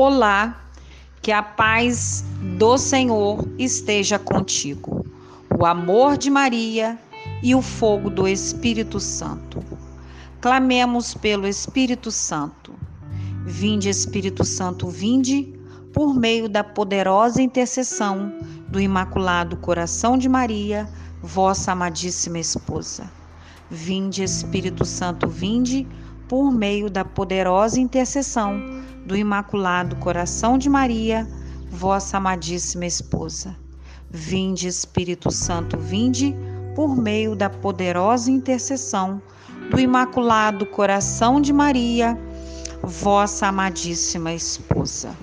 Olá, que a paz do Senhor esteja contigo, o amor de Maria e o fogo do Espírito Santo. Clamemos pelo Espírito Santo. Vinde, Espírito Santo, vinde, por meio da poderosa intercessão do Imaculado Coração de Maria, vossa amadíssima esposa. Vinde, Espírito Santo, vinde, por meio da poderosa intercessão do Imaculado Coração de Maria, vossa amadíssima esposa. Vinde, Espírito Santo, vinde, por meio da poderosa intercessão do Imaculado Coração de Maria, vossa amadíssima esposa.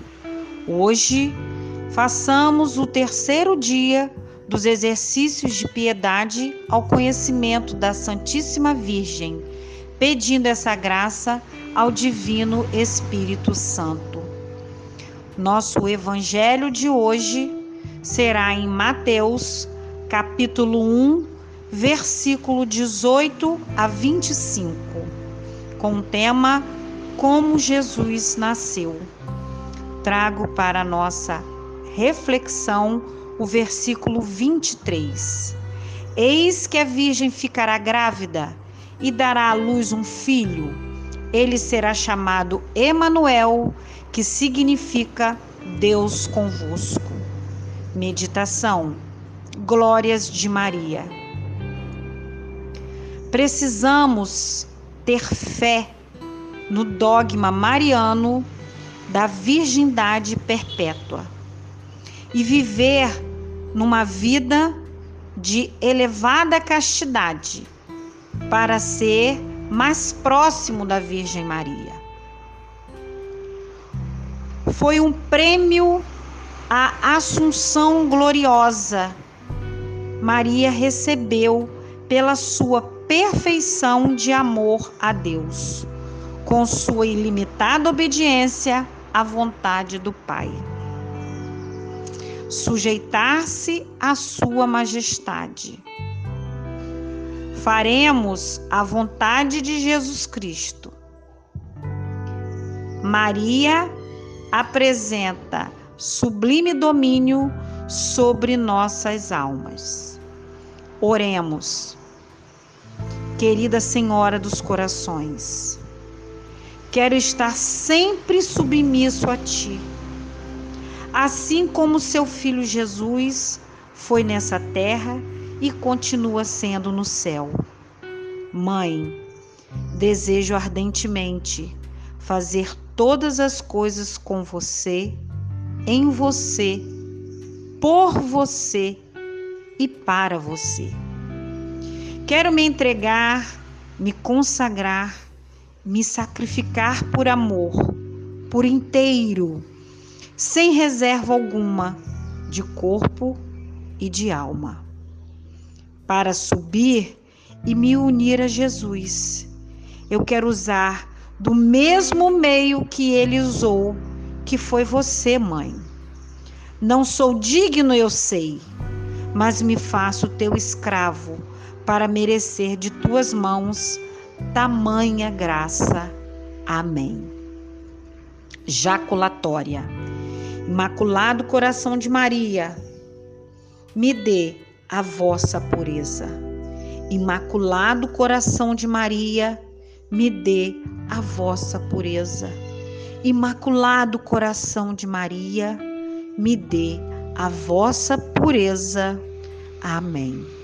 Hoje, façamos o terceiro dia dos exercícios de piedade ao conhecimento da Santíssima Virgem, pedindo essa graça ao Divino Espírito Santo. Nosso evangelho de hoje será em Mateus, capítulo 1, versículo 18 a 25, com o tema Como Jesus nasceu. Trago para nossa reflexão o versículo 23. Eis que a Virgem ficará grávida e dará à luz um filho. Ele será chamado Emanuel, que significa Deus convosco. Meditação. Glórias de Maria. Precisamos ter fé no dogma mariano da virgindade perpétua e viver numa vida de elevada castidade para ser mais próximo da Virgem Maria. Foi um prêmio à Assunção Gloriosa. Maria recebeu pela sua perfeição de amor a Deus, com sua ilimitada obediência à vontade do Pai sujeitar-se à Sua Majestade. Faremos a vontade de Jesus Cristo. Maria apresenta sublime domínio sobre nossas almas. Oremos. Querida Senhora dos Corações, quero estar sempre submisso a Ti assim como seu filho Jesus foi nessa terra e continua sendo no céu. Mãe, desejo ardentemente fazer todas as coisas com você, em você, por você e para você. Quero me entregar, me consagrar, me sacrificar por amor, por inteiro sem reserva alguma, de corpo e de alma, para subir e me unir a Jesus. Eu quero usar do mesmo meio que ele usou, que foi você, mãe. Não sou digno, eu sei, mas me faço teu escravo para merecer de tuas mãos tamanha graça. Amém. Jaculatória. Imaculado Coração de Maria, me dê a vossa pureza. Imaculado Coração de Maria, me dê a vossa pureza. Imaculado Coração de Maria, me dê a vossa pureza. Amém.